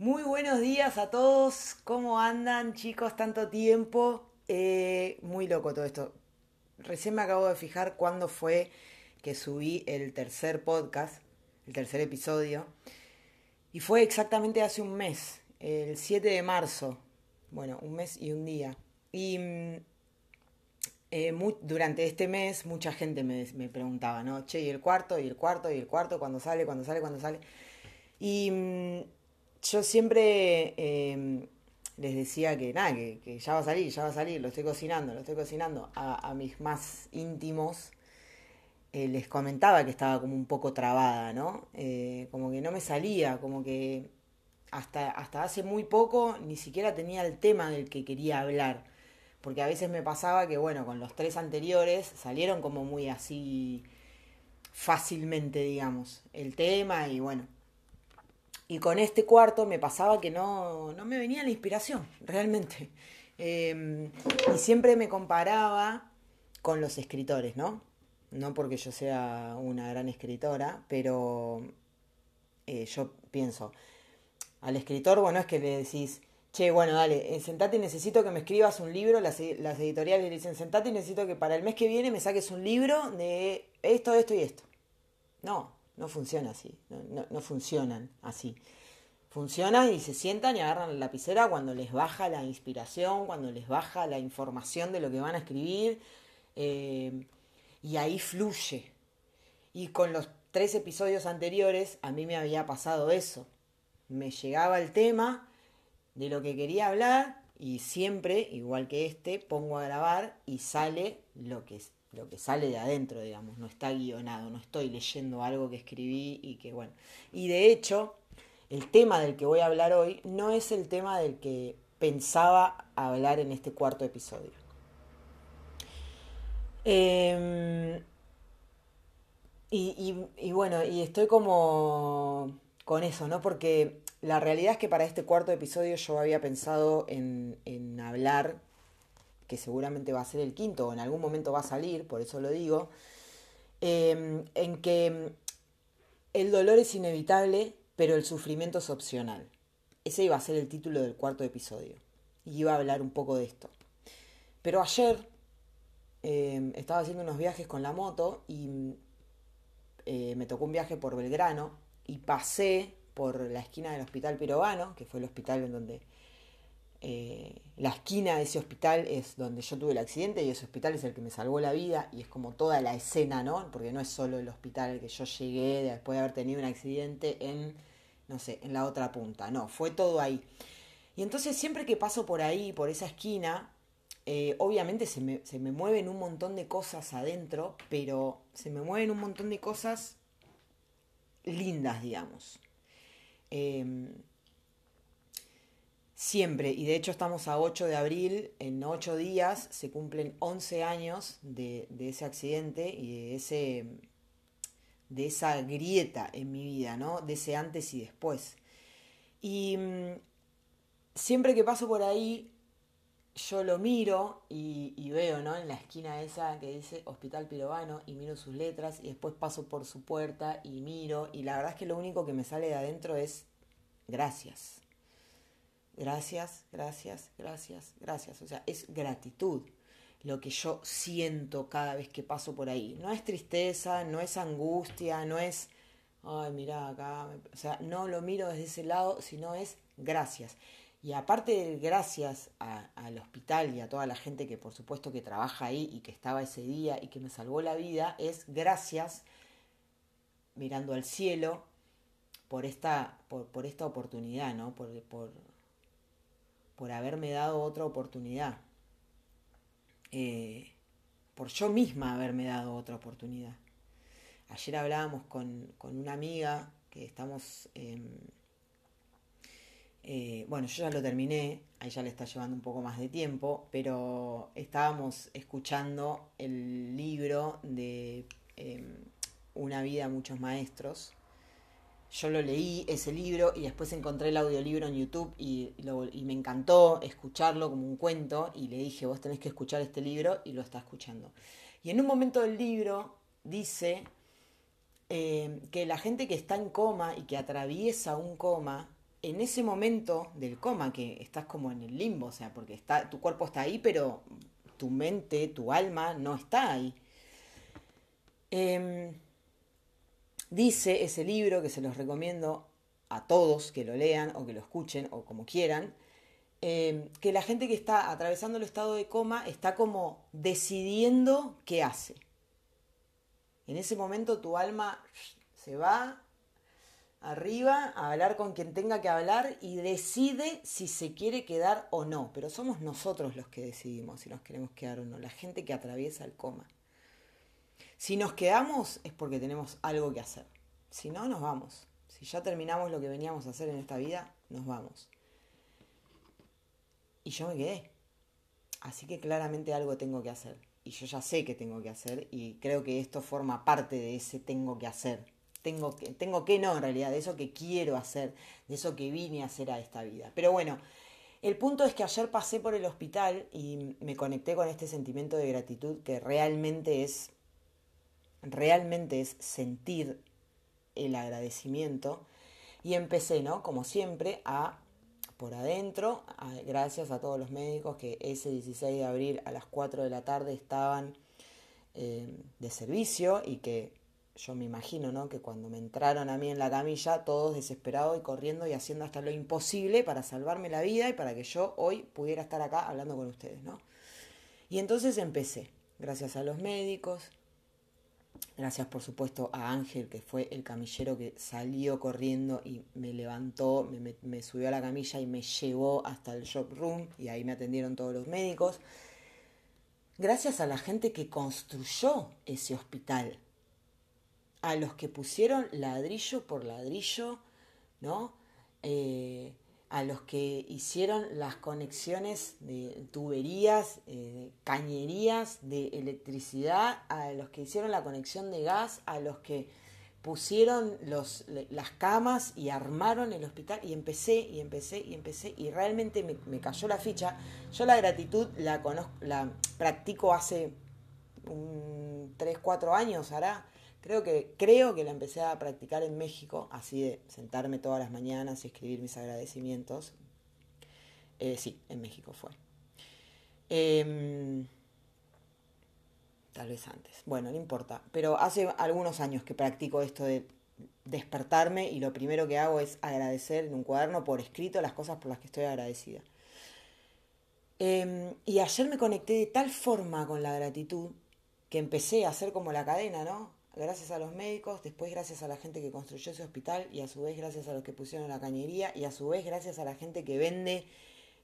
Muy buenos días a todos. ¿Cómo andan, chicos? Tanto tiempo. Eh, muy loco todo esto. Recién me acabo de fijar cuándo fue que subí el tercer podcast, el tercer episodio. Y fue exactamente hace un mes, el 7 de marzo. Bueno, un mes y un día. Y mm, eh, durante este mes mucha gente me, me, preguntaba, ¿no? Che, ¿y el cuarto? ¿Y el cuarto? ¿Y el cuarto? ¿Cuándo sale? ¿Cuándo sale? ¿Cuándo sale? Y mm, yo siempre em, les decía que nada, que, ya va a salir, ya va a salir, lo estoy cocinando, lo estoy cocinando. A, mis más íntimos eh, les comentaba que estaba como un poco trabada, ¿no? Eh, como que no me salía, como que hasta, hasta hace muy poco ni siquiera tenía el tema del que quería hablar. Porque a veces me pasaba que, bueno, con los tres anteriores salieron como muy así fácilmente, digamos, el tema y bueno, y con este cuarto me pasaba que no, no me venía la inspiración, realmente. Em, y siempre me comparaba con los escritores, ¿no? No porque yo sea una gran escritora, pero eh, yo pienso, al escritor, bueno, es que le decís, che, bueno, dale, eh, sentate y necesito que me escribas un libro, las, las editoriales le dicen, sentate y necesito que para el mes que viene me saques un libro de esto, esto y esto. No, no funciona así, no, funcionan así. Funcionan y se sientan y agarran la lapicera cuando les baja la inspiración, cuando les baja la información de lo que van a escribir, eh, y ahí fluye. Y con los tres episodios anteriores a mí me había pasado eso. Me llegaba el tema de lo que quería hablar y siempre, igual que este, pongo a grabar y sale lo que lo que sale de adentro, digamos, no está guionado, no estoy leyendo algo que escribí y que bueno. Y de hecho, el tema del que voy a hablar hoy no es el tema del que pensaba hablar en este cuarto episodio. Em, y, bueno, y estoy como con eso, ¿no? Porque la realidad es que para este cuarto episodio yo había pensado en, en hablar que seguramente va a ser el quinto o en algún momento va a salir, por eso lo digo, em, en que el dolor es inevitable, pero el sufrimiento es opcional. Ese iba a ser el título del cuarto episodio. Y iba a hablar un poco de esto. Pero ayer em, estaba haciendo unos viajes con la moto y eh, me tocó un viaje por Belgrano y pasé por la esquina del Hospital Pirovano, que fue el hospital en donde eh, la esquina de ese hospital es donde yo tuve el accidente y ese hospital es el que me salvó la vida y es como toda la escena, ¿no? Porque no es solo el hospital al que yo llegué después de haber tenido un accidente en, no sé, en la otra punta, no, fue todo ahí. Y entonces siempre que paso por ahí, por esa esquina, eh, obviamente se me, se me mueven un montón de cosas adentro, pero se me mueven un montón de cosas lindas, digamos. Eh, Siempre, y de hecho estamos a 8 de abril, en 8 días se cumplen 11 años de, ese accidente y de, ese, de esa grieta en mi vida, ¿no? De ese antes y después. Y mm, siempre que paso por ahí, yo lo miro y, veo, ¿no? En la esquina esa que dice Hospital Pirovano y miro sus letras y después paso por su puerta y miro y la verdad es que lo único que me sale de adentro es gracias Gracias, gracias, gracias, gracias. O sea, es gratitud lo que yo siento cada vez que paso por ahí. No es tristeza, no es angustia, no es, ay, mira acá. O sea, no lo miro desde ese lado, sino es gracias. Y aparte del gracias al hospital y a toda la gente que por supuesto que trabaja ahí y que estaba ese día y que me salvó la vida, es gracias mirando al cielo por esta, por, esta oportunidad, ¿no? Por, por, por haberme dado otra oportunidad. Eh, por yo misma haberme dado otra oportunidad. Ayer hablábamos con, una amiga que estamos... Eh, bueno, yo ya lo terminé, a ella le está llevando un poco más de tiempo, pero estábamos escuchando el libro de em, Una vida muchos maestros yo lo leí, ese libro, y después encontré el audiolibro en YouTube y, me encantó escucharlo como un cuento y le dije, vos tenés que escuchar este libro y lo está escuchando. Y en un momento del libro dice eh, que la gente que está en coma y que atraviesa un coma en ese momento del coma, que estás como en el limbo, o sea, porque está, tu cuerpo está ahí, pero tu mente, tu alma no está ahí. Em, dice ese libro, que se los recomiendo a todos que lo lean o que lo escuchen o como quieran, em, que la gente que está atravesando el estado de coma está como decidiendo qué hace. En ese momento tu alma se va arriba a hablar con quien tenga que hablar y decide si se quiere quedar o no. Pero somos nosotros los que decidimos si nos queremos quedar o no, la gente que atraviesa el coma. Si nos quedamos es porque tenemos algo que hacer. Si no, nos vamos. Si ya terminamos lo que veníamos a hacer en esta vida, nos vamos. Y yo me quedé. Así que claramente algo tengo que hacer. Y yo ya sé que tengo que hacer y creo que esto forma parte de ese tengo que hacer tengo que, tengo que no en realidad, de eso que quiero hacer, de eso que vine a hacer a esta vida. Pero bueno, el punto es que ayer pasé por el hospital y me conecté con este sentimiento de gratitud que realmente es, realmente es sentir el agradecimiento y empecé, ¿no? Como siempre, a por adentro, gracias a todos los médicos que ese 16 de abril a las 4 de la tarde estaban eh, de servicio y que yo me imagino, ¿no? Que cuando me entraron a mí en la camilla, todos desesperados y corriendo y haciendo hasta lo imposible para salvarme la vida y para que yo hoy pudiera estar acá hablando con ustedes, ¿no? Y entonces empecé, gracias a los médicos, gracias por supuesto a Ángel, que fue el camillero que salió corriendo y me levantó, me, subió a la camilla y me llevó hasta el shop room y ahí me atendieron todos los médicos. Gracias a la gente que construyó ese hospital, a los que pusieron ladrillo por ladrillo, ¿no? Eh, a los que hicieron las conexiones de tuberías, eh, cañerías de electricidad, a los que hicieron la conexión de gas, a los que pusieron los, las camas y armaron el hospital y empecé y empecé y empecé y realmente me, cayó la ficha. Yo la gratitud la conozco, la practico hace un 3, 4 años, hará Creo que, creo que la empecé a practicar en México, así de sentarme todas las mañanas y escribir mis agradecimientos. Eh, sí, en México fue. Em, tal vez antes. Bueno, no importa. Pero hace algunos años que practico esto de despertarme y lo primero que hago es agradecer en un cuaderno por escrito las cosas por las que estoy agradecida. Em, y ayer me conecté de tal forma con la gratitud que empecé a hacer como la cadena, ¿no? Gracias a los médicos, después gracias a la gente que construyó ese hospital y a su vez gracias a los que pusieron la cañería y a su vez gracias a la gente que vende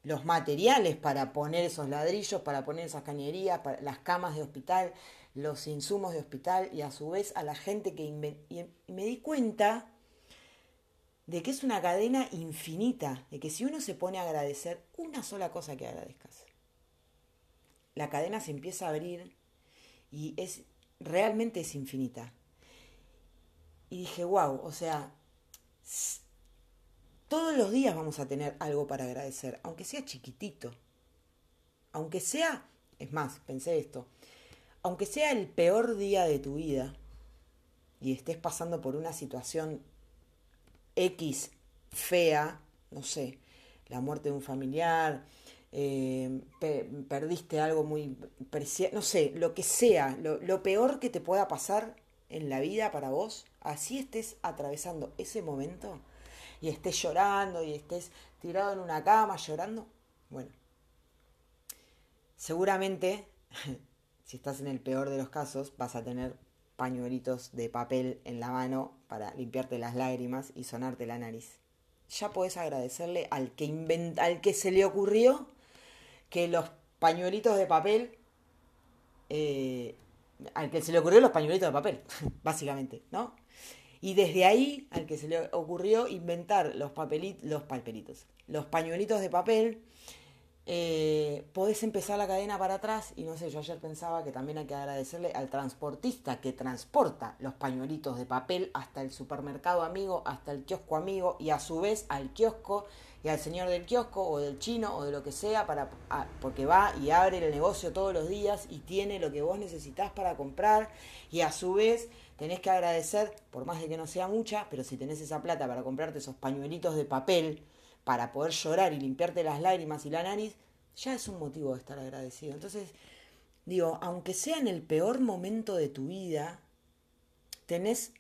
los materiales para poner esos ladrillos, para poner esas cañerías, para las camas de hospital, los insumos de hospital y a su vez a la gente que y me di cuenta de que es una cadena infinita, de que si uno se pone a agradecer una sola cosa que agradezcas, la cadena se empieza a abrir y es realmente es infinita. Y dije, wow, o sea, todos los días vamos a tener algo para agradecer, aunque sea chiquitito. Aunque sea, es más, pensé esto, aunque sea el peor día de tu vida y estés pasando por una situación X fea, no sé, la muerte de un familiar, eh, perdiste algo muy preciado, no sé, lo que sea, lo, peor que te pueda pasar en la vida para vos, así estés atravesando ese momento y estés llorando y estés tirado en una cama llorando, bueno, seguramente, si estás en el peor de los casos, vas a tener pañuelitos de papel en la mano para limpiarte las lágrimas y sonarte la nariz. Ya podés agradecerle al que, invent al que se le ocurrió que los pañuelitos de papel, eh, al que se le ocurrió los pañuelitos de papel, básicamente, ¿no? Y desde ahí, al que se le ocurrió inventar los, papelitos, los papelitos, los pañuelitos de papel, eh, podés empezar la cadena para atrás y no sé, yo ayer pensaba que también hay que agradecerle al transportista que transporta los pañuelitos de papel hasta el supermercado amigo, hasta el kiosco amigo y a su vez al kiosco y al señor del kiosco o del chino o de lo que sea para ah, porque va y abre el negocio todos los días y tiene lo que vos necesitas para comprar y a su vez tenés que agradecer, por más de que no sea mucha, pero si tenés esa plata para comprarte esos pañuelitos de papel para poder llorar y limpiarte las lágrimas y la nariz, ya es un motivo de estar agradecido. Entonces, digo, aunque sea en el peor momento de tu vida, tenés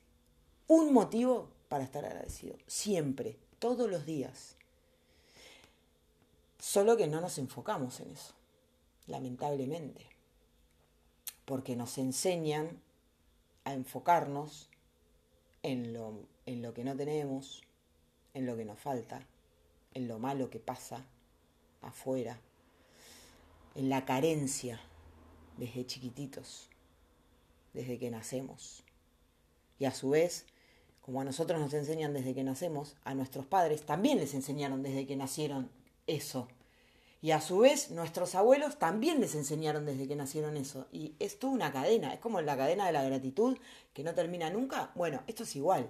un motivo para estar agradecido. Siempre, todos los días. Solo que no nos enfocamos en eso, lamentablemente. Porque nos enseñan a enfocarnos en lo, en lo que no tenemos, en lo que nos falta, en lo malo que pasa afuera, en la carencia desde chiquititos, desde que nacemos. Y a su vez, como a nosotros nos enseñan desde que nacemos, a nuestros padres también les enseñaron desde que nacieron eso. Y a su vez, nuestros abuelos también les enseñaron desde que nacieron eso. Y es toda una cadena, es como la cadena de la gratitud que no termina nunca. Bueno, esto es igual,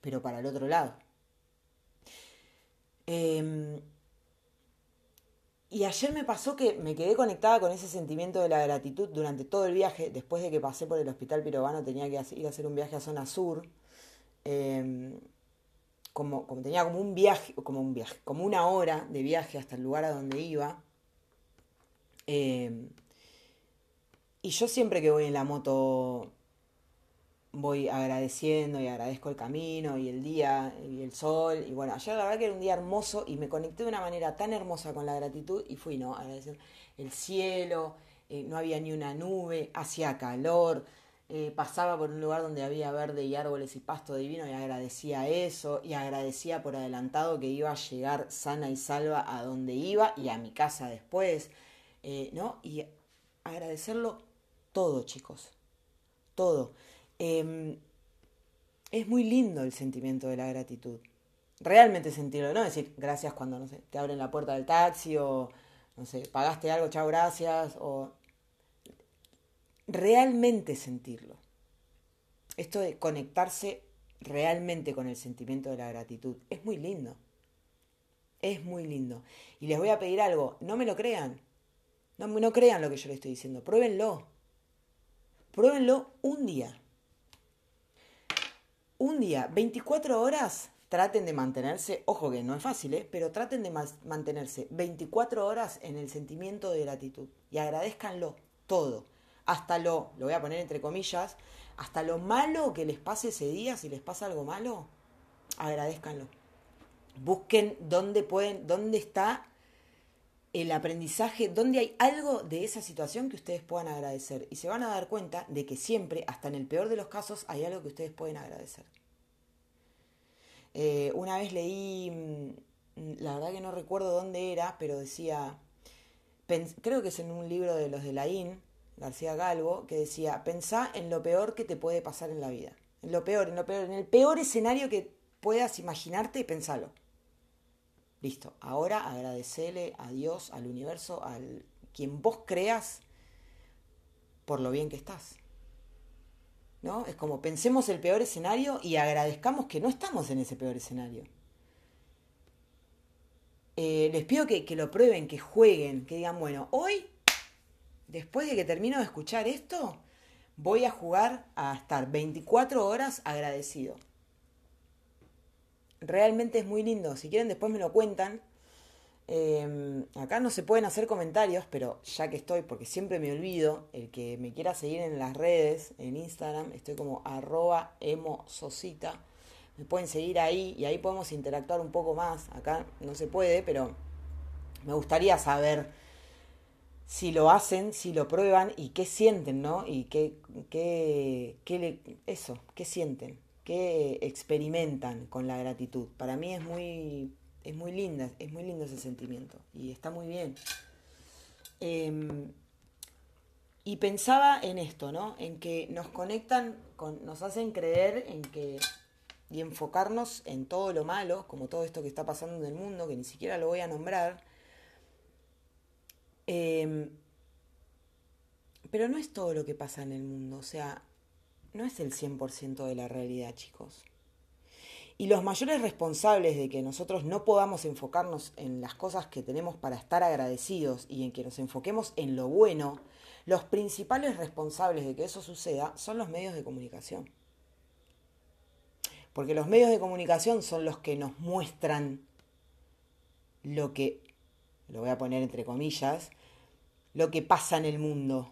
pero para el otro lado. Em, y ayer me pasó que me quedé conectada con ese sentimiento de la gratitud durante todo el viaje. Después de que pasé por el hospital pirobano, tenía que ir a hacer un viaje a zona sur. Em, como, como, tenía como un viaje, como un viaje, como una hora de viaje hasta el lugar a donde iba. Em, y yo siempre que voy en la moto voy agradeciendo y agradezco el camino y el día y el sol. Y bueno, ayer la verdad que era un día hermoso y me conecté de una manera tan hermosa con la gratitud y fui, ¿no? Agradecer el cielo, eh, no había ni una nube, hacía calor, eh, pasaba por un lugar donde había verde y árboles y pasto divino y agradecía eso y agradecía por adelantado que iba a llegar sana y salva a donde iba y a mi casa después, eh, ¿no? Y agradecerlo todo, chicos, todo. Em, es muy lindo el sentimiento de la gratitud. Realmente sentirlo, no decir gracias cuando, no sé, te abren la puerta del taxi o, no sé, pagaste algo, chao, gracias, o realmente sentirlo. Esto de conectarse realmente con el sentimiento de la gratitud es muy lindo. Es muy lindo. Y les voy a pedir algo, no me lo crean. No, no crean lo que yo les estoy diciendo. Pruébenlo. Pruébenlo un día un día, 24 horas, traten de mantenerse, ojo que no es fácil, ¿eh? pero traten de mantenerse 24 horas en el sentimiento de gratitud y agradezcanlo todo, hasta lo, lo voy a poner entre comillas, hasta lo malo que les pase ese día, si les pasa algo malo, agradezcanlo. Busquen dónde pueden, dónde está el aprendizaje, dónde hay algo de esa situación que ustedes puedan agradecer. Y se van a dar cuenta de que siempre, hasta en el peor de los casos, hay algo que ustedes pueden agradecer. Eh, una vez leí, mm, la verdad que no recuerdo dónde era, pero decía, creo que es en un libro de los de la IN, García Galvo, que decía, pensá en lo peor que te puede pasar en la vida. En lo peor, en lo peor, en el peor escenario que puedas imaginarte, pensalo. Listo, ahora agradecele a Dios, al universo, al quien vos creas por lo bien que estás. ¿No? Es como pensemos el peor escenario y agradezcamos que no estamos en ese peor escenario. Eh, les pido que, que lo prueben, que jueguen, que digan, bueno, hoy, después de que termino de escuchar esto, voy a jugar a estar 24 horas agradecido realmente es muy lindo. Si quieren después me lo cuentan. Em, acá no se pueden hacer comentarios, pero ya que estoy, porque siempre me olvido, el que me quiera seguir en las redes, en Instagram, estoy como arroba emososita. Me pueden seguir ahí y ahí podemos interactuar un poco más. Acá no se puede, pero me gustaría saber si lo hacen, si lo prueban y qué sienten, ¿no? Y qué, qué, qué le, eso, qué sienten que experimentan con la gratitud. Para mí es muy, es muy linda, es muy lindo ese sentimiento y está muy bien. Em, y pensaba en esto, ¿no? En que nos conectan, con, nos hacen creer en que y enfocarnos en todo lo malo, como todo esto que está pasando en el mundo, que ni siquiera lo voy a nombrar. Em, pero no es todo lo que pasa en el mundo, o sea, no es el 100% de la realidad, chicos. Y los mayores responsables de que nosotros no podamos enfocarnos en las cosas que tenemos para estar agradecidos y en que nos enfoquemos en lo bueno, los principales responsables de que eso suceda son los medios de comunicación. Porque los medios de comunicación son los que nos muestran lo que, lo voy a poner entre comillas, lo que pasa en el mundo.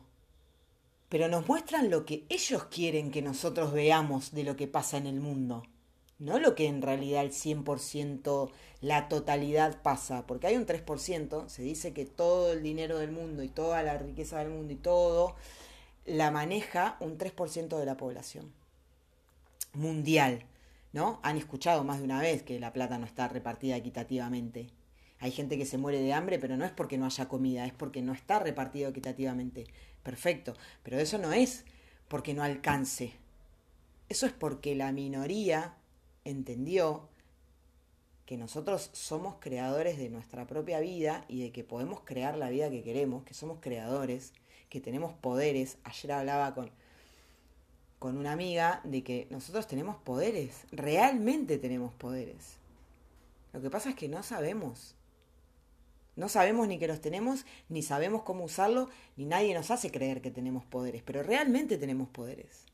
Pero nos muestran lo que ellos quieren que nosotros veamos de lo que pasa en el mundo. No lo que en realidad el 100%, la totalidad pasa. Porque hay un 3%, se dice que todo el dinero del mundo y toda la riqueza del mundo y todo la maneja un 3% de la población mundial. ¿No? Han escuchado más de una vez que la plata no está repartida equitativamente. Hay gente que se muere de hambre, pero no es porque no haya comida, es porque no está repartido equitativamente. Perfecto, pero eso no es porque no alcance. Eso es porque la minoría entendió que nosotros somos creadores de nuestra propia vida y de que podemos crear la vida que queremos, que somos creadores, que tenemos poderes. Ayer hablaba con, con una amiga de que nosotros tenemos poderes, realmente tenemos poderes. Lo que pasa es que no sabemos. No sabemos ni que los tenemos, ni sabemos cómo usarlo, ni nadie nos hace creer que tenemos poderes, pero realmente tenemos poderes.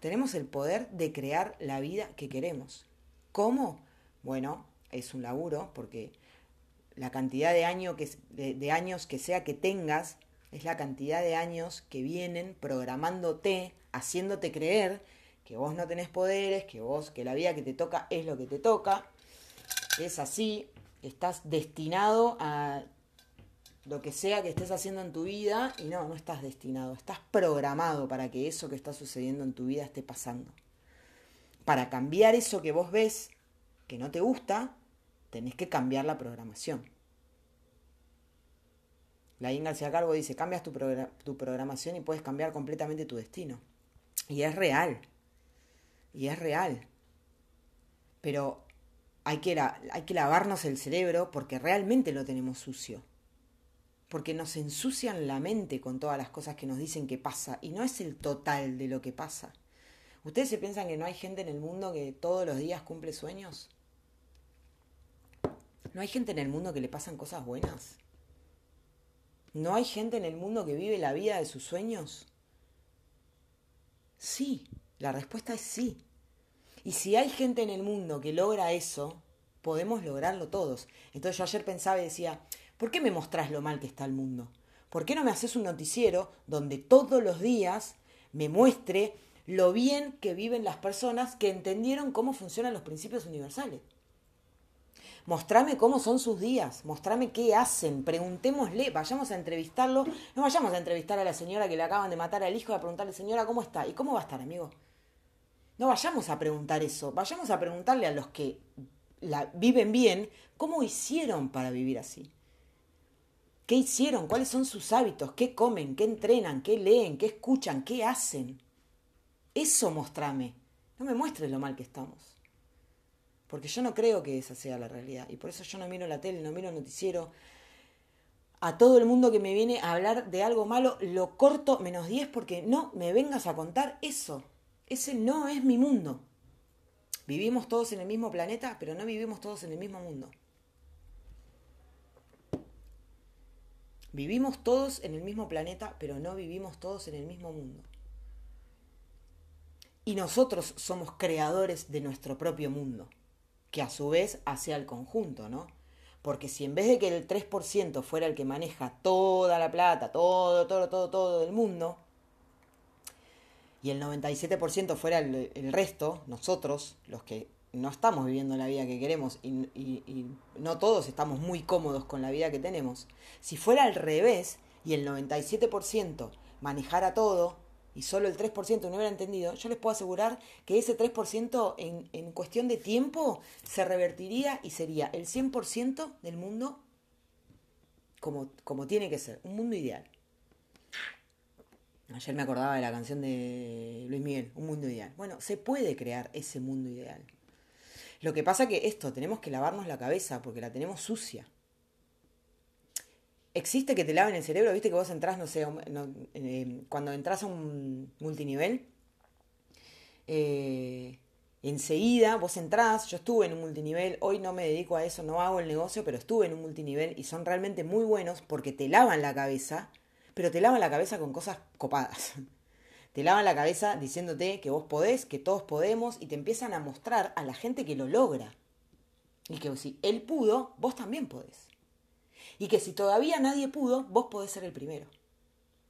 Tenemos el poder de crear la vida que queremos. ¿Cómo? Bueno, es un laburo porque la cantidad de, que, de años que sea que tengas es la cantidad de años que vienen programándote, haciéndote creer que vos no tenés poderes, que vos, que la vida que te toca es lo que te toca. Es así, estás destinado a lo que sea que estés haciendo en tu vida y no, no estás destinado, estás programado para que eso que está sucediendo en tu vida esté pasando. Para cambiar eso que vos ves que no te gusta, tenés que cambiar la programación. La García Carbo dice, cambias tu, tu programación y puedes cambiar completamente tu destino. Y es real. Y es real. Pero hay que, lavarnos el cerebro porque realmente lo tenemos sucio. Porque nos ensucian la mente con todas las cosas que nos dicen que pasa y no es el total de lo que pasa. ¿Ustedes se piensan que no hay gente en el mundo que todos los días cumple sueños? ¿No hay gente en el mundo que le pasan cosas buenas? ¿No hay gente en el mundo que vive la vida de sus sueños? Sí, la respuesta es sí. Y si hay gente en el mundo que logra eso, podemos lograrlo todos. Entonces yo ayer pensaba y decía, ¿por qué me mostrás lo mal que está el mundo? ¿Por qué no me haces un noticiero donde todos los días me muestre lo bien que viven las personas que entendieron cómo funcionan los principios universales? Mostrame cómo son sus días, mostrame qué hacen, preguntémosle, vayamos a entrevistarlo, no vayamos a entrevistar a la señora que le acaban de matar al hijo y a preguntarle, señora, ¿cómo está? ¿Y cómo va a estar, amigo? No vayamos a preguntar eso, vayamos a preguntarle a los que la viven bien cómo hicieron para vivir así. ¿Qué hicieron? ¿Cuáles son sus hábitos? ¿Qué comen? ¿Qué entrenan? ¿Qué leen? ¿Qué escuchan? ¿Qué hacen? Eso mostrame. No me muestres lo mal que estamos. Porque yo no creo que esa sea la realidad. Y por eso yo no miro la tele, no miro el noticiero. A todo el mundo que me viene a hablar de algo malo, lo corto menos 10 porque no me vengas a contar eso. Ese no es mi mundo. Vivimos todos en el mismo planeta, pero no vivimos todos en el mismo mundo. Vivimos todos en el mismo planeta, pero no vivimos todos en el mismo mundo. Y nosotros somos creadores de nuestro propio mundo, que a su vez hace al conjunto, ¿no? Porque si en vez de que el 3% fuera el que maneja toda la plata, todo, todo, todo, todo del mundo, y el 97% fuera el, resto, nosotros, los que no estamos viviendo la vida que queremos y, no todos estamos muy cómodos con la vida que tenemos, si fuera al revés y el 97% manejara todo y solo el 3% no hubiera entendido, yo les puedo asegurar que ese 3% en, en cuestión de tiempo se revertiría y sería el 100% del mundo como, como tiene que ser, un mundo ideal. Ayer me acordaba de la canción de Luis Miguel, Un mundo ideal. Bueno, se puede crear ese mundo ideal. Lo que pasa que esto, tenemos que lavarnos la cabeza porque la tenemos sucia. Existe que te laven el cerebro, viste que vos entras, no sé, eh, cuando entras a un multinivel, eh, enseguida vos entrás, yo estuve en un multinivel, hoy no me dedico a eso, no hago el negocio, pero estuve en un multinivel y son realmente muy buenos porque te lavan la cabeza pero te lavan la cabeza con cosas copadas. Te lavan la cabeza diciéndote que vos podés, que todos podemos, y te empiezan a mostrar a la gente que lo logra. Y que si él pudo, vos también podés. Y que si todavía nadie pudo, vos podés ser el primero.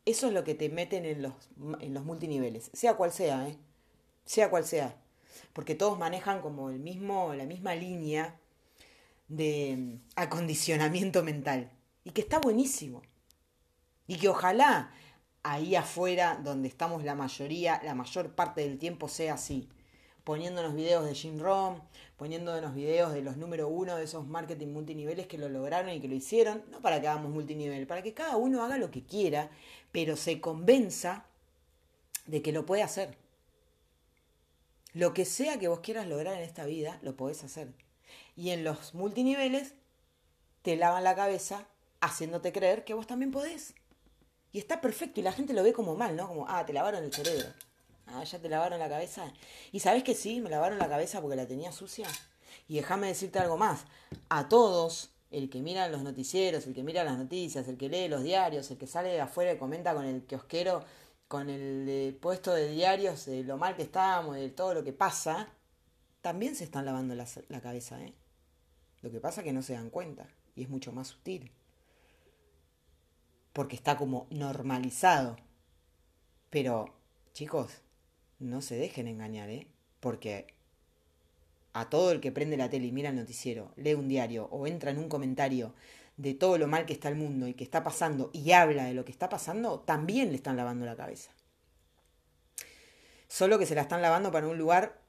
Eso es lo que te meten en los, en los multiniveles, sea cual sea, ¿eh? Sea cual sea. Porque todos manejan como el mismo, la misma línea de mm, acondicionamiento mental. Y que está buenísimo. Y que ojalá ahí afuera, donde estamos la mayoría, la mayor parte del tiempo sea así. Poniéndonos videos de Jim Rohn, poniéndonos videos de los número uno de esos marketing multiniveles que lo lograron y que lo hicieron, no para que hagamos multinivel, para que cada uno haga lo que quiera, pero se convenza de que lo puede hacer. Lo que sea que vos quieras lograr en esta vida, lo podés hacer. Y en los multiniveles te lavan la cabeza haciéndote creer que vos también podés. Y está perfecto y la gente lo ve como mal, ¿no? Como, ah, te lavaron el cerebro. Ah, ya te lavaron la cabeza. Y sabes que sí, me lavaron la cabeza porque la tenía sucia. Y déjame decirte algo más. A todos, el que mira los noticieros, el que mira las noticias, el que lee los diarios, el que sale de afuera y comenta con el kiosquero, con el puesto de diarios, de lo mal que estamos, de todo lo que pasa, también se están lavando la, la cabeza, ¿eh? Lo que pasa es que no se dan cuenta y es mucho más sutil porque está como normalizado. Pero, chicos, no se dejen engañar, ¿eh? Porque a todo el que prende la tele y mira el noticiero, lee un diario o entra en un comentario de todo lo mal que está el mundo y que está pasando y habla de lo que está pasando, también le están lavando la cabeza. Solo que se la están lavando para un lugar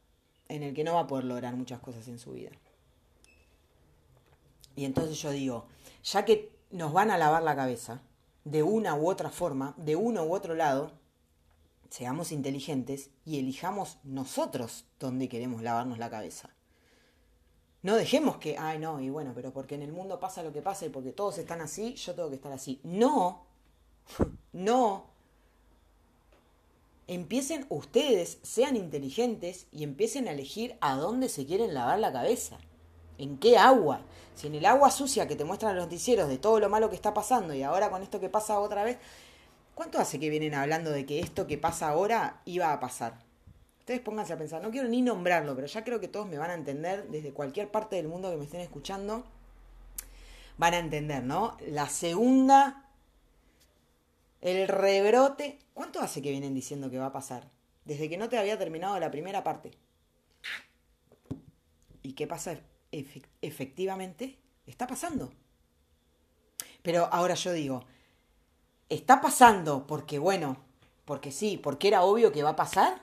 en el que no va a poder lograr muchas cosas en su vida. Y entonces yo digo, ya que nos van a lavar la cabeza, de una u otra forma, de uno u otro lado, seamos inteligentes y elijamos nosotros dónde queremos lavarnos la cabeza. No dejemos que, ay no, y bueno, pero porque en el mundo pasa lo que pasa y porque todos están así, yo tengo que estar así. No, no. Empiecen ustedes, sean inteligentes y empiecen a elegir a dónde se quieren lavar la cabeza. ¿En qué agua? Si en el agua sucia que te muestran los noticieros de todo lo malo que está pasando y ahora con esto que pasa otra vez, ¿cuánto hace que vienen hablando de que esto que pasa ahora iba a pasar? Ustedes pónganse a pensar, no quiero ni nombrarlo, pero ya creo que todos me van a entender desde cualquier parte del mundo que me estén escuchando. Van a entender, ¿no? La segunda, el rebrote. ¿Cuánto hace que vienen diciendo que va a pasar? Desde que no te había terminado la primera parte. ¿Y qué pasa efectivamente está pasando. Pero ahora yo digo, ¿está pasando porque, bueno, porque sí, porque era obvio que va a pasar?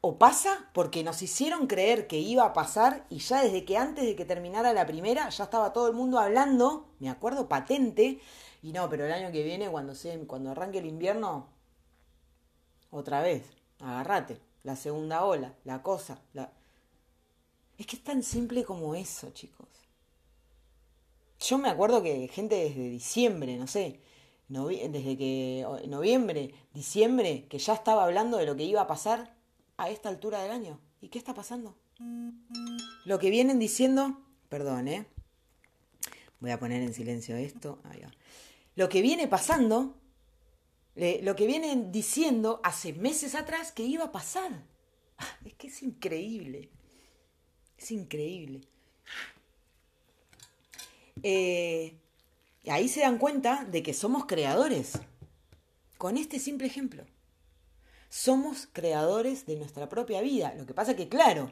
¿O pasa porque nos hicieron creer que iba a pasar y ya desde que antes de que terminara la primera ya estaba todo el mundo hablando, me acuerdo patente, y no, pero el año que viene cuando, se, cuando arranque el invierno, otra vez, agárrate, la segunda ola, la cosa, la... Es que es tan simple como eso, chicos. Yo me acuerdo que gente desde diciembre, no sé, desde que noviembre, diciembre, que ya estaba hablando de lo que iba a pasar a esta altura del año. ¿Y qué está pasando? Lo que vienen diciendo, perdón, ¿eh? Voy a poner en silencio esto. Ahí va. Lo que viene pasando, lo que vienen diciendo hace meses atrás que iba a pasar. Es que es increíble. Es increíble. Eh, ahí se dan cuenta de que somos creadores. Con este simple ejemplo. Somos creadores de nuestra propia vida. Lo que pasa que, claro,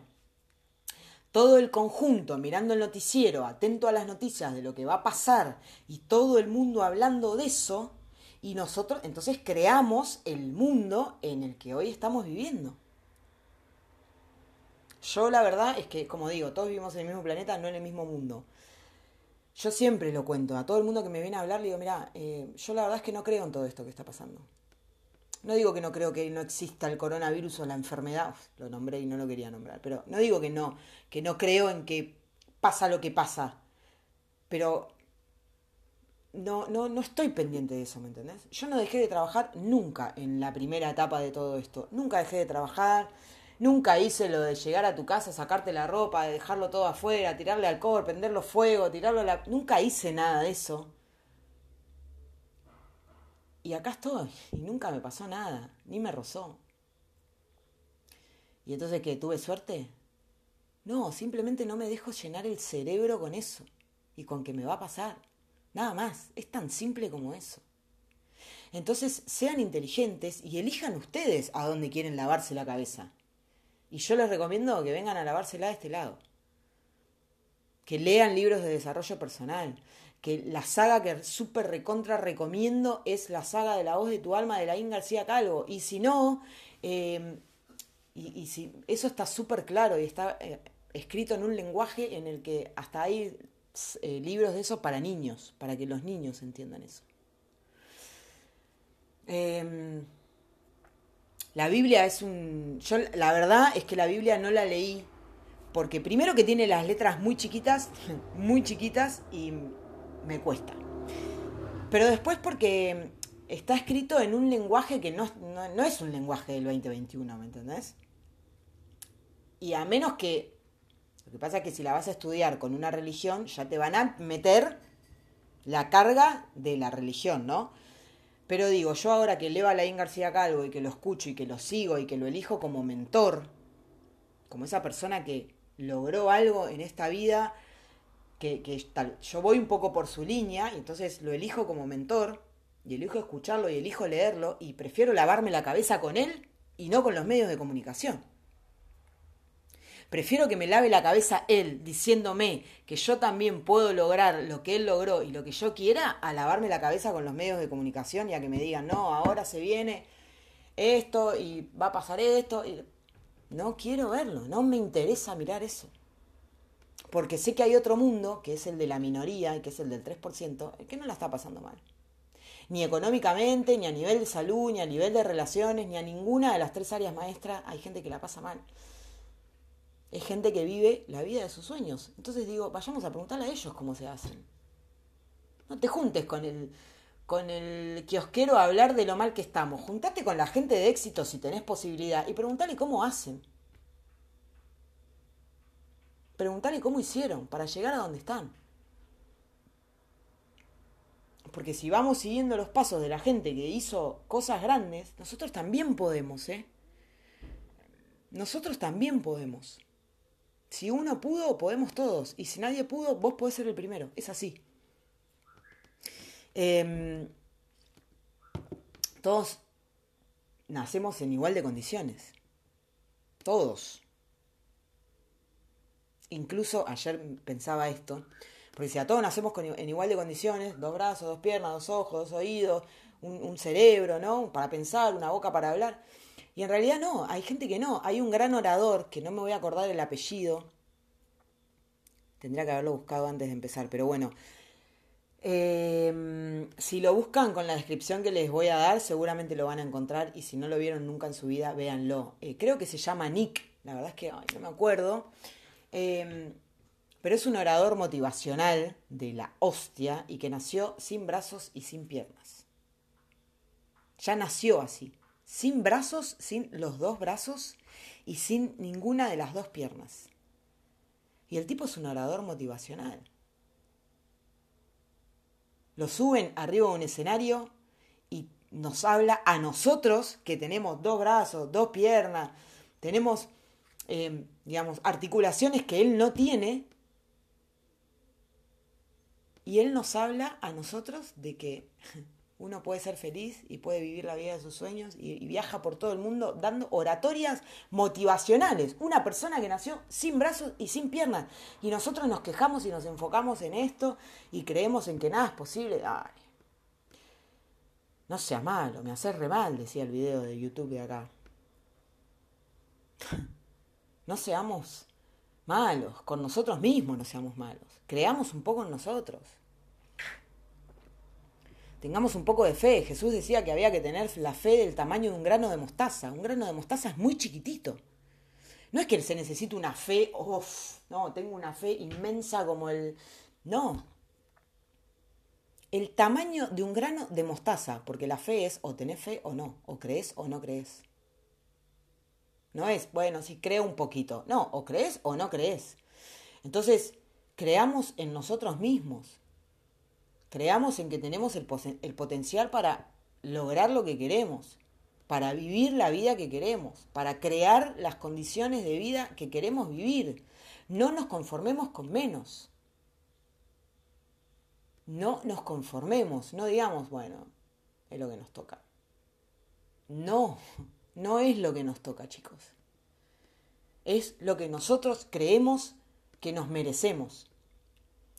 todo el conjunto mirando el noticiero, atento a las noticias de lo que va a pasar y todo el mundo hablando de eso, y nosotros entonces creamos el mundo en el que hoy estamos viviendo. Yo la verdad es que, como digo, todos vivimos en el mismo planeta, no en el mismo mundo. Yo siempre lo cuento, a todo el mundo que me viene a hablar, le digo, mira, eh, yo la verdad es que no creo en todo esto que está pasando. No digo que no creo que no exista el coronavirus o la enfermedad, lo nombré y no lo quería nombrar, pero no digo que no, que no creo en que pasa lo que pasa, pero no, no, no estoy pendiente de eso, ¿me entendés? Yo no dejé de trabajar nunca en la primera etapa de todo esto, nunca dejé de trabajar, Nunca hice lo de llegar a tu casa, sacarte la ropa, dejarlo todo afuera, tirarle alcohol, prenderlo fuego, tirarlo a la... Nunca hice nada de eso. Y acá estoy, y nunca me pasó nada, ni me rozó. ¿Y entonces qué? ¿Tuve suerte? No, simplemente no me dejo llenar el cerebro con eso y con que me va a pasar. Nada más, es tan simple como eso. Entonces sean inteligentes y elijan ustedes a dónde quieren lavarse la cabeza. Y yo les recomiendo que vengan a lavársela de este lado. Que lean libros de desarrollo personal. Que la saga que súper recontra recomiendo es la saga de la voz de tu alma de Laín García Calvo. Y si no, eh, y, si eso está súper claro y está eh, escrito en un lenguaje en el que hasta hay eh, libros de eso para niños, para que los niños entiendan eso. Em, la Biblia es un... Yo la verdad es que la Biblia no la leí porque primero que tiene las letras muy chiquitas, muy chiquitas y me cuesta. Pero después porque está escrito en un lenguaje que no, no, es un lenguaje del 2021, ¿me entendés? Y a menos que... Lo que pasa es que si la vas a estudiar con una religión, ya te van a meter la carga de la religión, ¿no? Pero digo, yo ahora que leo a Laín García Calvo y que lo escucho y que lo sigo y que lo elijo como mentor, como esa persona que logró algo en esta vida, que, que tal, yo voy un poco por su línea y entonces lo elijo como mentor y elijo escucharlo y elijo leerlo y prefiero lavarme la cabeza con él y no con los medios de comunicación. Prefiero que me lave la cabeza él diciéndome que yo también puedo lograr lo que él logró y lo que yo quiera a lavarme la cabeza con los medios de comunicación y a que me digan, no, ahora se viene esto y va a pasar esto. Y... No quiero verlo, no me interesa mirar eso. Porque sé que hay otro mundo, que es el de la minoría y que es el del 3%, que no la está pasando mal. Ni económicamente, ni a nivel de salud, ni a nivel de relaciones, ni a ninguna de las tres áreas maestras hay gente que la pasa mal es gente que vive la vida de sus sueños. Entonces digo, vayamos a preguntarle a ellos cómo se hacen. No te juntes con el, con el kiosquero a hablar de lo mal que estamos. Juntate con la gente de éxito si tenés posibilidad y preguntale cómo hacen. Preguntale cómo hicieron para llegar a donde están. Porque si vamos siguiendo los pasos de la gente que hizo cosas grandes, nosotros también podemos, ¿eh? Nosotros también podemos. Si uno pudo, podemos todos. Y si nadie pudo, vos podés ser el primero. Es así. Em, todos nacemos en igual de condiciones. Todos. Incluso ayer pensaba esto. Porque si a todos nacemos en igual de condiciones, dos brazos, dos piernas, dos ojos, dos oídos, un cerebro, ¿no? Para pensar, una boca para hablar y en realidad no, hay gente que no. Hay un gran orador, que no me voy a acordar el apellido. Tendría que haberlo buscado antes de empezar, pero bueno. Em, si lo buscan con la descripción que les voy a dar, seguramente lo van a encontrar. Y si no lo vieron nunca en su vida, véanlo. Eh, creo que se llama Nick. La verdad es que no me acuerdo. Em, pero es un orador motivacional de la hostia y que nació sin brazos y sin piernas. Ya nació así sin brazos, sin los dos brazos y sin ninguna de las dos piernas. Y el tipo es un orador motivacional. Lo suben arriba de un escenario y nos habla a nosotros que tenemos dos brazos, dos piernas, tenemos, eh, digamos, articulaciones que él no tiene. Y él nos habla a nosotros de que uno puede ser feliz y puede vivir la vida de sus sueños y, viaja por todo el mundo dando oratorias motivacionales. Una persona que nació sin brazos y sin piernas. Y nosotros nos quejamos y nos enfocamos en esto y creemos en que nada es posible. Ay, no sea malo, me hace re mal, decía el video de YouTube de acá. No seamos malos, con nosotros mismos no seamos malos. Creamos un poco en nosotros tengamos un poco de fe. Jesús decía que había que tener la fe del tamaño de un grano de mostaza. Un grano de mostaza es muy chiquitito. No es que se necesite una fe, uff, no, tengo una fe inmensa como el... No. El tamaño de un grano de mostaza, porque la fe es o tenés fe o no, o crees o no crees. No es, bueno, si creo un poquito. No, o crees o no crees. Entonces, creamos en nosotros mismos creamos en que tenemos el, potencial para lograr lo que queremos, para vivir la vida que queremos, para crear las condiciones de vida que queremos vivir. No nos conformemos con menos. No nos conformemos, no digamos, bueno, es lo que nos toca. No, no es lo que nos toca, chicos. Es lo que nosotros creemos que nos merecemos.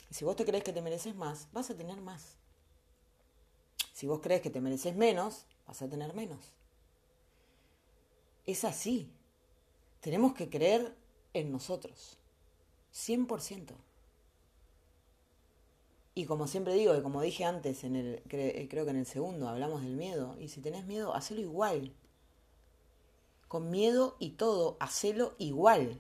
Si vos te crees que te mereces más, vas a tener más. Si vos crees que te mereces menos, vas a tener menos. Es así. Tenemos que creer en nosotros. 100%. Y como siempre digo, y como dije antes, en el, creo que en el segundo hablamos del miedo, y si tenés miedo, hacelo igual. Con miedo y todo, hacelo igual.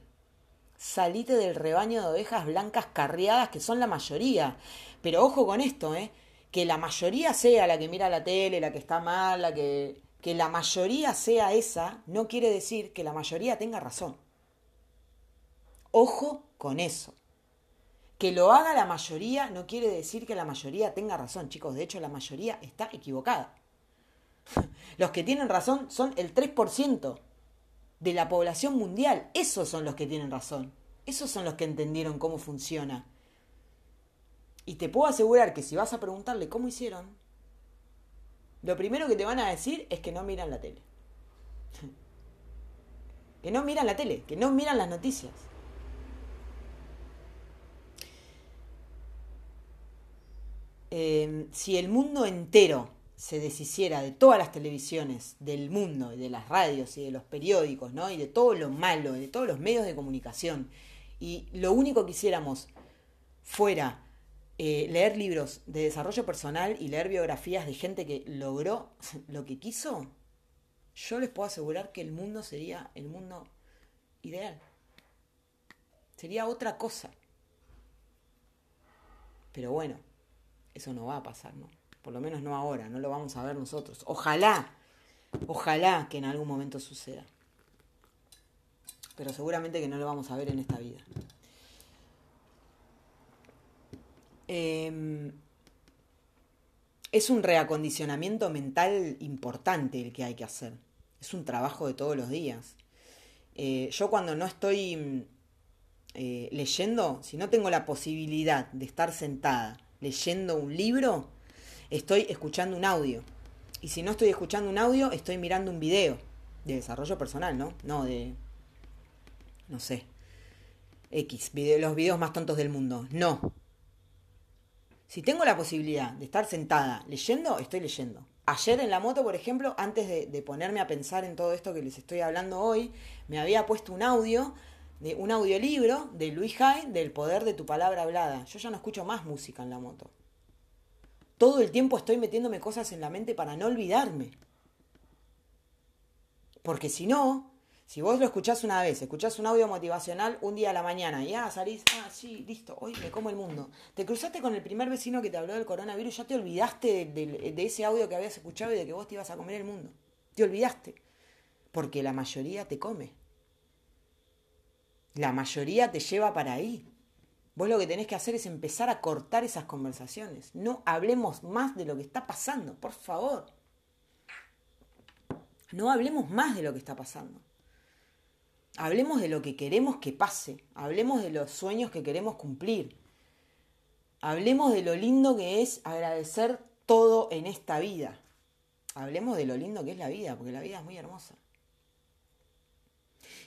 Salite del rebaño de ovejas blancas carriadas, que son la mayoría. Pero ojo con esto, ¿eh? Que la mayoría sea la que mira la tele, la que está mal, la que... Que la mayoría sea esa, no quiere decir que la mayoría tenga razón. Ojo con eso. Que lo haga la mayoría no quiere decir que la mayoría tenga razón, chicos. De hecho, la mayoría está equivocada. Los que tienen razón son el 3% de la población mundial. Esos son los que tienen razón. Esos son los que entendieron cómo funciona. Y te puedo asegurar que si vas a preguntarle cómo hicieron, lo primero que te van a decir es que no miran la tele. que no miran la tele, que no miran las noticias. Em, si el mundo entero se deshiciera de todas las televisiones del mundo, y de las radios y de los periódicos, ¿no? Y de todo lo malo, de todos los medios de comunicación, y lo único que hiciéramos fuera eh, leer libros de desarrollo personal y leer biografías de gente que logró lo que quiso, yo les puedo asegurar que el mundo sería el mundo ideal. Sería otra cosa. Pero bueno, eso no va a pasar, ¿no? Por lo menos no ahora, no lo vamos a ver nosotros. Ojalá, ojalá que en algún momento suceda. Pero seguramente que no lo vamos a ver en esta vida. Em, es un reacondicionamiento mental importante el que hay que hacer. Es un trabajo de todos los días. Eh, yo cuando no estoy eh, leyendo, si no tengo la posibilidad de estar sentada leyendo un libro, estoy escuchando un audio. Y si no estoy escuchando un audio, estoy mirando un video de desarrollo personal, ¿no? No de, no sé, X, los videos más tontos del mundo. No. Si tengo la posibilidad de estar sentada leyendo, estoy leyendo. Ayer en la moto, por ejemplo, antes de, de ponerme a pensar en todo esto que les estoy hablando hoy, me había puesto un audio de un audiolibro de Luis Hay del poder de tu palabra hablada. Yo ya no escucho más música en la moto. Todo el tiempo estoy metiéndome cosas en la mente para no olvidarme. Porque si no, si vos lo escuchás una vez, escuchás un audio motivacional un día a la mañana y ya salís, ah, sí, listo, hoy me como el mundo. Te cruzaste con el primer vecino que te habló del coronavirus, ya te olvidaste de, de ese audio que habías escuchado y de que vos te ibas a comer el mundo. Te olvidaste. Porque la mayoría te come. La mayoría te lleva para ahí. Vos lo que tenés que hacer es empezar a cortar esas conversaciones. No hablemos más de lo que está pasando, por favor. No hablemos más de lo que está pasando. Hablemos de lo que queremos que pase. Hablemos de los sueños que queremos cumplir. Hablemos de lo lindo que es agradecer todo en esta vida. Hablemos de lo lindo que es la vida, porque la vida es muy hermosa.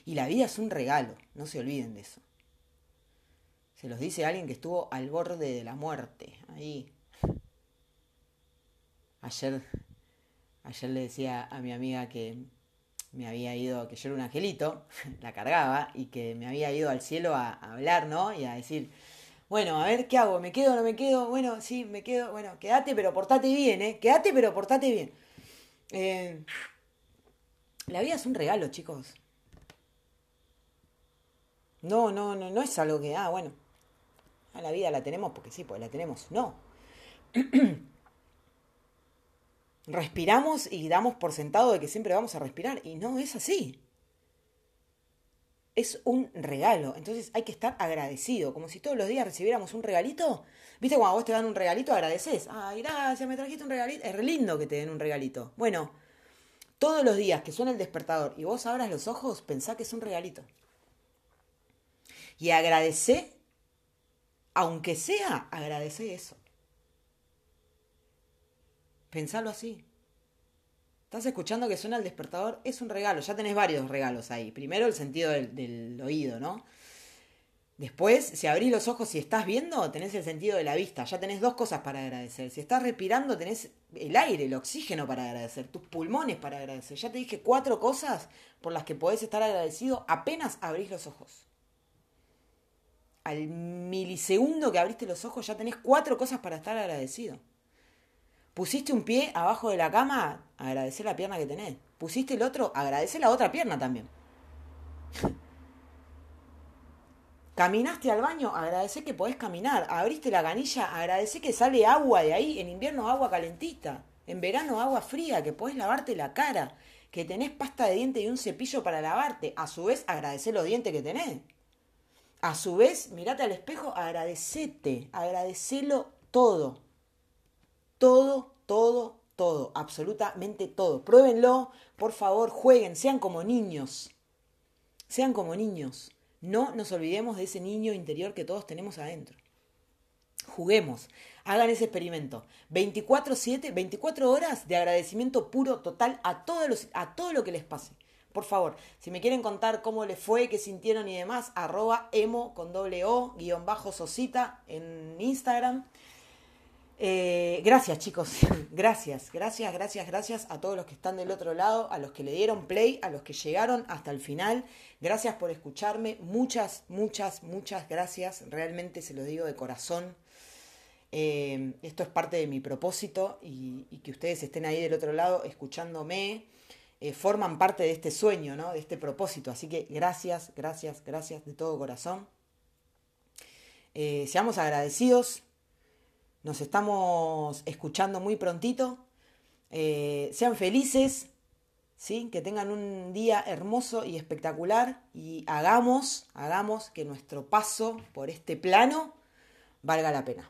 Y la vida es un regalo, no se olviden de eso. Se los dice alguien que estuvo al borde de la muerte, ahí. Ayer, ayer le decía a mi amiga que me había ido, que yo era un angelito, la cargaba, y que me había ido al cielo a, hablar, ¿no? Y a decir, bueno, a ver, ¿qué hago? ¿Me quedo o no me quedo? Bueno, sí, me quedo. Bueno, quédate, pero portate bien, ¿eh? Quédate, pero portate bien. Eh, la vida es un regalo, chicos. No, no, no, no es algo que, ah, bueno, a la vida la tenemos porque sí, pues la tenemos. No. Respiramos y damos por sentado de que siempre vamos a respirar. Y no es así. es un regalo. Entonces hay que estar agradecido, como si todos los días recibiéramos un regalito. ¿Viste cuando vos te dan un regalito, agradeces? Ay, gracias, me trajiste un regalito. Es lindo que te den un regalito. Bueno, todos los días que suena el despertador y vos abras los ojos, pensá que es un regalito. Y agradece, aunque sea, agradece eso. Pensalo así. Estás escuchando que suena el despertador, es un regalo, ya tenés varios regalos ahí. Primero el sentido del, oído, ¿no? Después, si abrís los ojos y estás viendo, tenés el sentido de la vista. Ya tenés dos cosas para agradecer. Si estás respirando, tenés el aire, el oxígeno para agradecer, tus pulmones para agradecer. Ya te dije cuatro cosas por las que podés estar agradecido apenas abrís los ojos. Al milisegundo que abriste los ojos, ya tenés cuatro cosas para estar agradecido. Pusiste un pie abajo de la cama, agradecer la pierna que tenés. Pusiste el otro, agradecer la otra pierna también. Caminaste al baño, agradecer que podés caminar. Abriste la canilla, agradecer que sale agua de ahí. En invierno agua calentita. En verano agua fría, que podés lavarte la cara. Que tenés pasta de diente y un cepillo para lavarte. A su vez, agradecer los dientes que tenés. A su vez, mirate al espejo, agradecete. Agradecelo todo todo, todo, todo, absolutamente todo. Pruébenlo, por favor, jueguen, sean como niños. Sean como niños. No nos olvidemos de ese niño interior que todos tenemos adentro. Juguemos, hagan ese experimento. 24/7, 24 horas de agradecimiento puro, total a, todos a todo lo que les pase. Por favor, si me quieren contar cómo les fue, qué sintieron y demás, arroba emo con doble o, guion bajo sosita en Instagram. Eh, gracias chicos, gracias, gracias, gracias, gracias a todos los que están del otro lado, a los que le dieron play, a los que llegaron hasta el final. Gracias por escucharme, muchas, muchas, muchas gracias, realmente se lo digo de corazón. Eh, esto es parte de mi propósito y, que ustedes estén ahí del otro lado escuchándome, eh, forman parte de este sueño, ¿no? de este propósito. Así que gracias, gracias, gracias de todo corazón. seamos agradecidos, nos estamos escuchando muy prontito. Eh, sean felices, ¿sí? que tengan un día hermoso y espectacular y hagamos, hagamos que nuestro paso por este plano valga la pena.